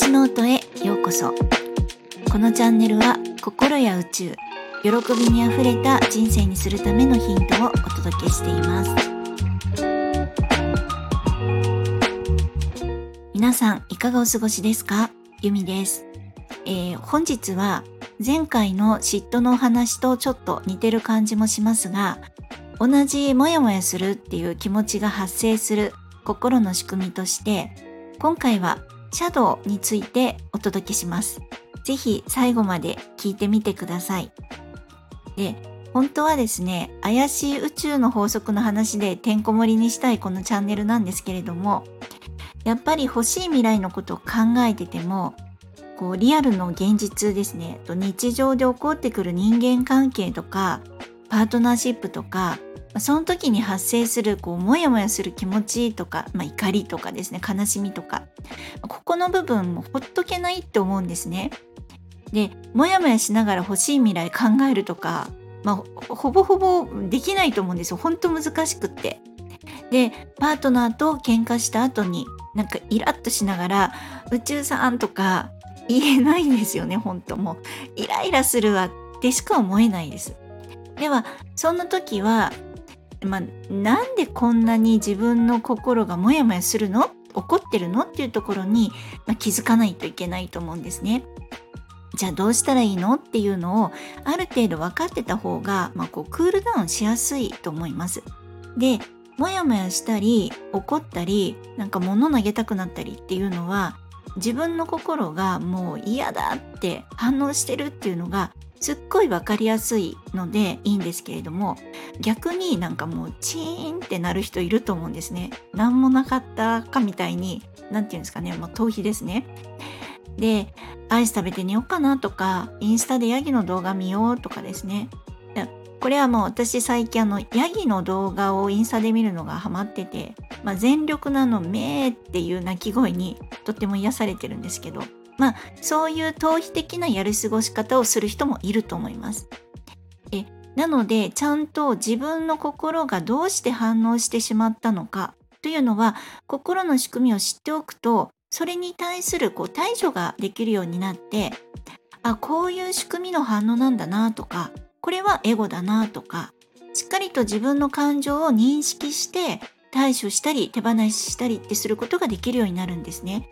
私ノートへようこそ。このチャンネルは心や宇宙喜びにあふれた人生にするためのヒントをお届けしています。皆さんいかがお過ごしですか？ゆみです、えー、本日は前回の嫉妬のお話とちょっと似てる感じもしますが同じモヤモヤするっていう気持ちが発生する心の仕組みとして今回はシャドウについてお届けします。ぜひ最後まで聞いてみてください。で、本当はですね、怪しい宇宙の法則の話でてんこ盛りにしたいこのチャンネルなんですけれども、やっぱり欲しい未来のことを考えてても、こうリアルの現実ですね、日常で起こってくる人間関係とか、パートナーシップとか、その時に発生するこうモヤモヤする気持ちとか、まあ、怒りとかですね悲しみとかここの部分もほっとけないって思うんですね。でモヤモヤしながら欲しい未来考えるとか、まあ、ほぼほぼできないと思うんですよ本当難しくって。でパートナーと喧嘩した後になんかイラッとしながら「宇宙さん」とか言えないんですよね本当もうイライラするわってしか思えないです。ではそんな時はまあ、なんでこんなに自分の心がモヤモヤするの？怒ってるの？っていうところに、まあ、気づかないといけないと思うんですね。じゃあどうしたらいいの？っていうのをある程度分かってた方が、まあ、こうクールダウンしやすいと思います。でモヤモヤしたり怒ったりなんか物投げたくなったりっていうのは自分の心がもう嫌だって反応してるっていうのがすっごい分かりやすいのでいいんですけれども逆になんかもうチーンってなる人いると思うんですね。何もなかったかみたいに何て言うんですかね、まあ、逃避ですね。でアイス食べて寝ようかなとかインスタでヤギの動画見ようとかですね。これはもう私最近あのヤギの動画をインスタで見るのがハマってて、まあ、全力なの「めー」っていう鳴き声にとっても癒されてるんですけどまあそういう逃避的なやり過ごし方をする人もいると思います。えなのでちゃんと自分の心がどうして反応してしまったのかというのは心の仕組みを知っておくとそれに対するこう対処ができるようになってあこういう仕組みの反応なんだなとかこれはエゴだなとかしっかりと自分の感情を認識して対処したり手放ししたりってすることができるようになるんですね。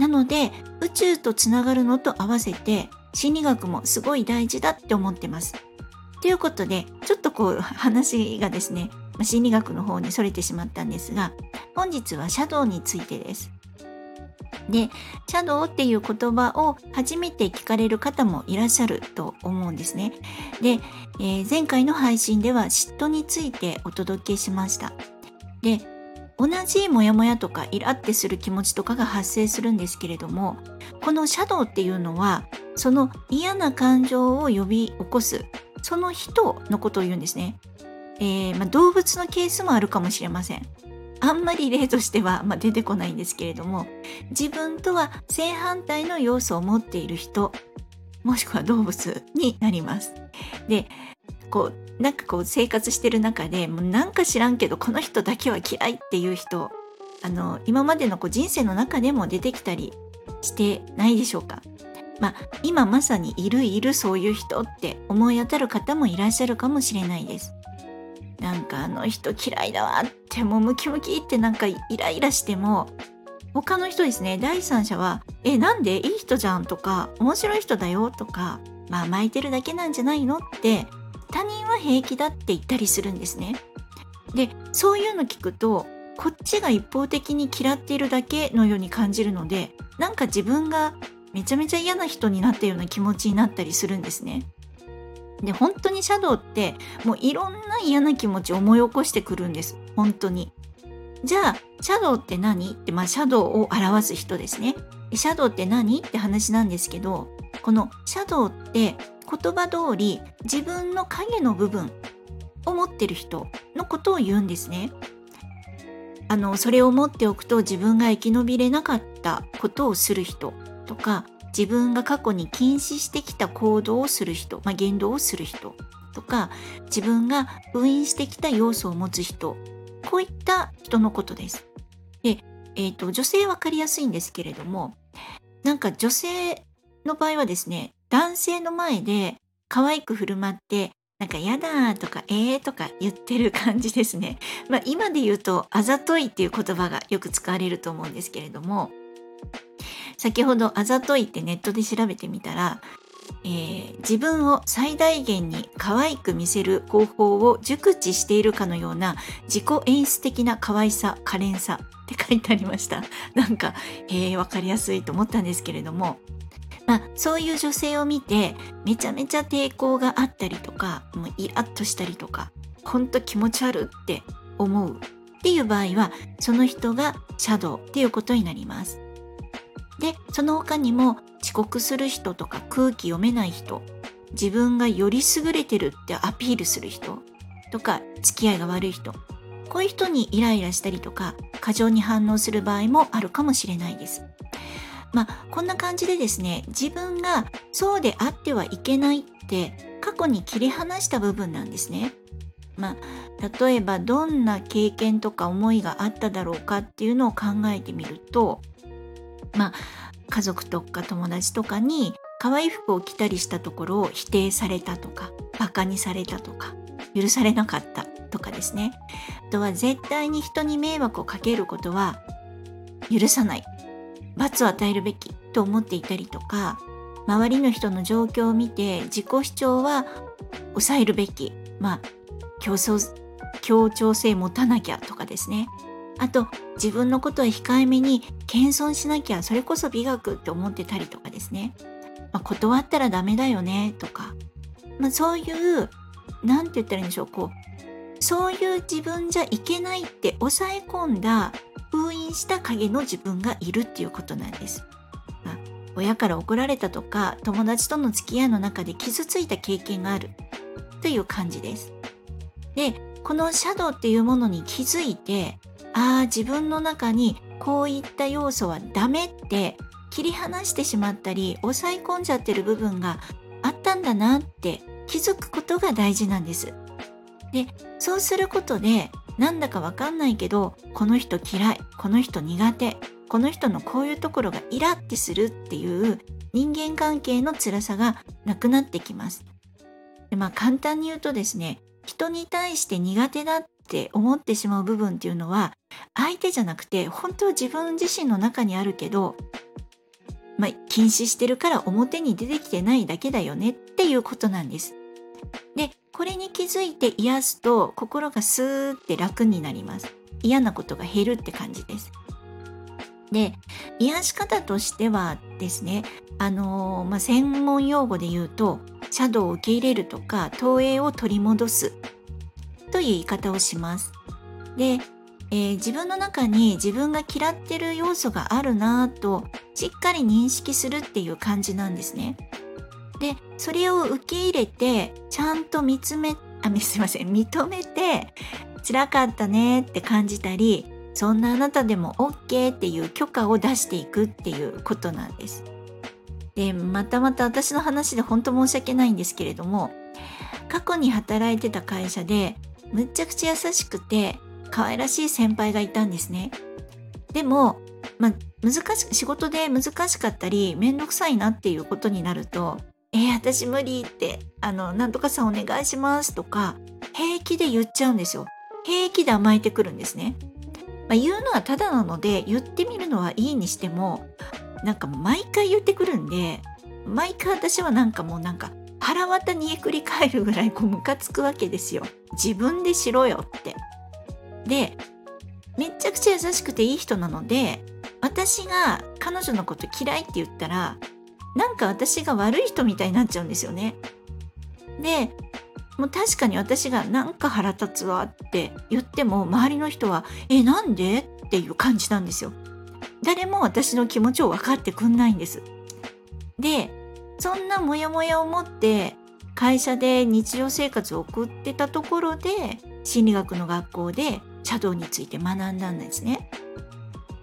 なので宇宙とつながるのと合わせて心理学もすごい大事だって思ってます。ということでちょっとこう話がですね心理学の方にそれてしまったんですが本日はシャドウについてです。でシャドウっていう言葉を初めて聞かれる方もいらっしゃると思うんですね。で、えー、前回の配信では嫉妬についてお届けしました。で同じモヤモヤとかイラってする気持ちとかが発生するんですけれどもこのシャドウっていうのはその嫌な感情を呼び起こすその人のことを言うんですね、えー、まあ、動物のケースもあるかもしれません。あんまり例としては、まあ、出てこないんですけれども自分とは正反対の要素を持っている人もしくは動物になります。でこうなんかこう生活してる中でもうなんか知らんけどこの人だけは嫌いっていう人あの今までのこう人生の中でも出てきたりしてないでしょうか？まあ今まさにいるいるそういう人って思い当たる方もいらっしゃるかもしれないですなんかあの人嫌いだわってもうムキムキってなんかイライラしても他の人ですね第三者は「えなんで？いい人じゃん」とか「面白い人だよ」とか「まあ巻いてるだけなんじゃないの?」って他人は平気だって言ったりするんですね。でそういうの聞くとこっちが一方的に嫌っているだけのように感じるのでなんか自分がめちゃめちゃ嫌な人になったような気持ちになったりするんですね。で本当にシャドウってもういろんな嫌な気持ちを思い起こしてくるんです本当に。じゃあシャドウって何？って、まあ、シャドウを表す人ですね。シャドウって何？って話なんですけどこのシャドウって言葉通り自分の影の部分を持ってる人のことを言うんですね。あのそれを持っておくと自分が生き延びれなかったことをする人とか自分が過去に禁止してきた行動をする人、まあ、言動をする人とか自分が封印してきた要素を持つ人こういった人のことです。で、えーと、女性分かりやすいんですけれどもなんか女性の場合はですね、男性の前で可愛く振る舞って、なんかやだとかえーとか言ってる感じですね。まあ今で言うとあざといっていう言葉がよく使われると思うんですけれども、先ほどあざといってネットで調べてみたら、えー、自分を最大限に可愛く見せる方法を熟知しているかのような自己演出的な可愛さ、可憐さって書いてありました。なんか、えー、わかりやすいと思ったんですけれども、まあ、そういう女性を見てめちゃめちゃ抵抗があったりとかもうイラッとしたりとかほんと気持ち悪って思うっていう場合はその人がシャドウっていうことになります。でその他にも遅刻する人とか空気読めない人自分がより優れてるってアピールする人とか付き合いが悪い人こういう人にイライラしたりとか過剰に反応する場合もあるかもしれないです。まあこんな感じでですね自分がそうであってはいけないって過去に切り離した部分なんですね。まあ例えばどんな経験とか思いがあっただろうかっていうのを考えてみるとまあ家族とか友達とかに可愛い服を着たりしたところを否定されたとかバカにされたとか許されなかったとかですねあとは絶対に人に迷惑をかけることは許さない罰を与えるべきと思っていたりとか周りの人の状況を見て自己主張は抑えるべきまあ競争協調性持たなきゃとかですね。あと自分のことは控えめに謙遜しなきゃそれこそ美学って思ってたりとかですね、まあ、断ったらダメだよねとか、まあ、そういう何て言ったらいいんでしょうこうそういう自分じゃいけないって抑え込んだ封印した影の自分がいるっていうことなんです。まあ、親から怒られたとか友達との付き合いの中で傷ついた経験があるという感じです。でこのシャドウっていうものに気づいてああ自分の中にこういった要素はダメって切り離してしまったり抑え込んじゃってる部分があったんだなって気づくことが大事なんです。でそうすることでなんだかわかんないけどこの人嫌いこの人苦手この人のこういうところがイラってするっていう人間関係の辛さがなくなってきます。でまあ簡単に言うとですね人に対して苦手だって思ってしまう部分っていうのは相手じゃなくて本当は自分自身の中にあるけど、まあ、禁止してるから表に出てきてないだけだよねっていうことなんです。でこれに気づいて癒すと心がスーって楽になります。嫌なことが減るって感じです。で癒し方としてはですねあのー、まあ、専門用語で言うとシャドウを受け入れるとか投影を取り戻すという言い方をします。で、えー、自分の中に自分が嫌ってる要素があるなぁとしっかり認識するっていう感じなんですね。でそれを受け入れてちゃんと見つめあすいません認めて辛かったねって感じたりそんなあなたでも OK っていう許可を出していくっていうことなんです。でまたまた私の話で本当申し訳ないんですけれども過去に働いてた会社でむっちゃくちゃ優しくて可愛らしい先輩がいたんですね。でも、まあ、難し仕事で難しかったり面倒くさいなっていうことになるとえー、私無理って、あの、なんとかさんお願いしますとか、平気で言っちゃうんですよ。平気で甘えてくるんですね。まあ、言うのはただなので、言ってみるのはいいにしても、なんか毎回言ってくるんで、毎回私はなんかもうなんか、腹渡煮えくり返るぐらいこうムカつくわけですよ。自分でしろよって。で、めちゃくちゃ優しくていい人なので、私が彼女のこと嫌いって言ったら、なんか私が悪い人みたいになっちゃうんですよね。でもう確かに私がなんか腹立つわって言っても周りの人は「えなんで?」っていう感じなんですよ。誰も私の気持ちを分かってくんないんです。でそんなモヤモヤを持って会社で日常生活を送ってたところで心理学の学校で茶道について学んだんですね。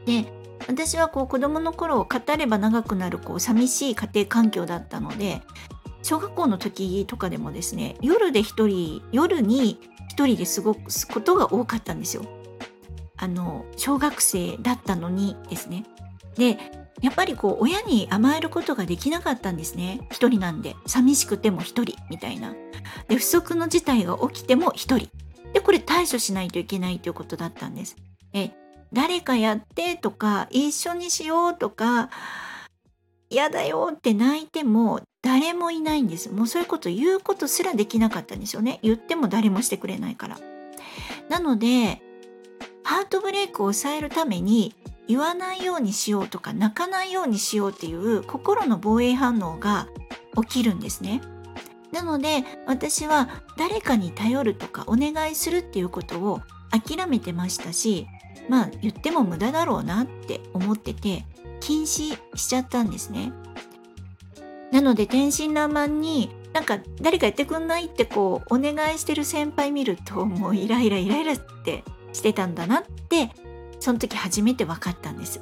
で私はこう子供の頃語れば長くなるこう寂しい家庭環境だったので小学校の時とかでもですね夜で一人夜に一人で過ごすことが多かったんですよ。あの小学生だったのにですね。でやっぱりこう親に甘えることができなかったんですね。一人なんで。寂しくても一人みたいな。で不測の事態が起きても一人。でこれ対処しないといけないということだったんです。え誰かやってとか一緒にしようとか嫌だよって泣いても誰もいないんです。もうそういうこと言うことすらできなかったんですよね。言っても誰もしてくれないから。なのでハートブレイクを抑えるために言わないようにしようとか泣かないようにしようっていう心の防衛反応が起きるんですね。なので私は誰かに頼るとかお願いするっていうことを諦めてましたしまあ言っても無駄だろうなって思ってて禁止しちゃったんですね。なので天真爛漫になんか誰かやってくんないってこうお願いしてる先輩見るともうイライライライラってしてたんだなってその時初めて分かったんです。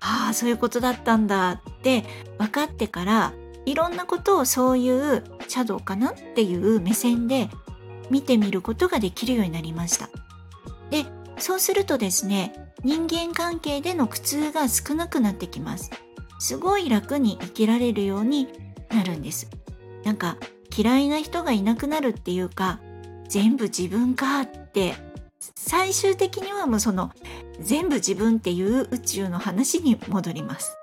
ああそういうことだったんだって分かってからいろんなことをそういうシャドウかなっていう目線で見てみることができるようになりました。でそうするとですね人間関係での苦痛が少なくなってきます。すごい楽に生きられるようになるんです。なんか嫌いな人がいなくなるっていうか全部自分かって最終的にはもうその全部自分っていう宇宙の話に戻ります。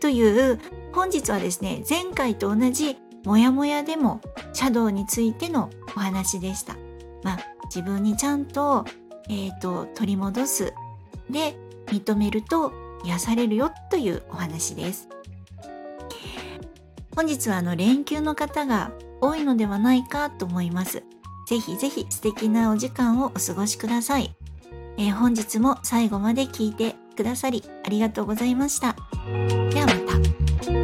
という本日はですね前回と同じモヤモヤでもシャドウについてのお話でした。まあ自分にちゃんと,、えーと、取り戻すで認めると癒されるよというお話です。本日はあの連休の方が多いのではないかと思います。ぜひぜひ素敵なお時間をお過ごしください。えー、本日も最後まで聞いてくださりありがとうございました。ではまた。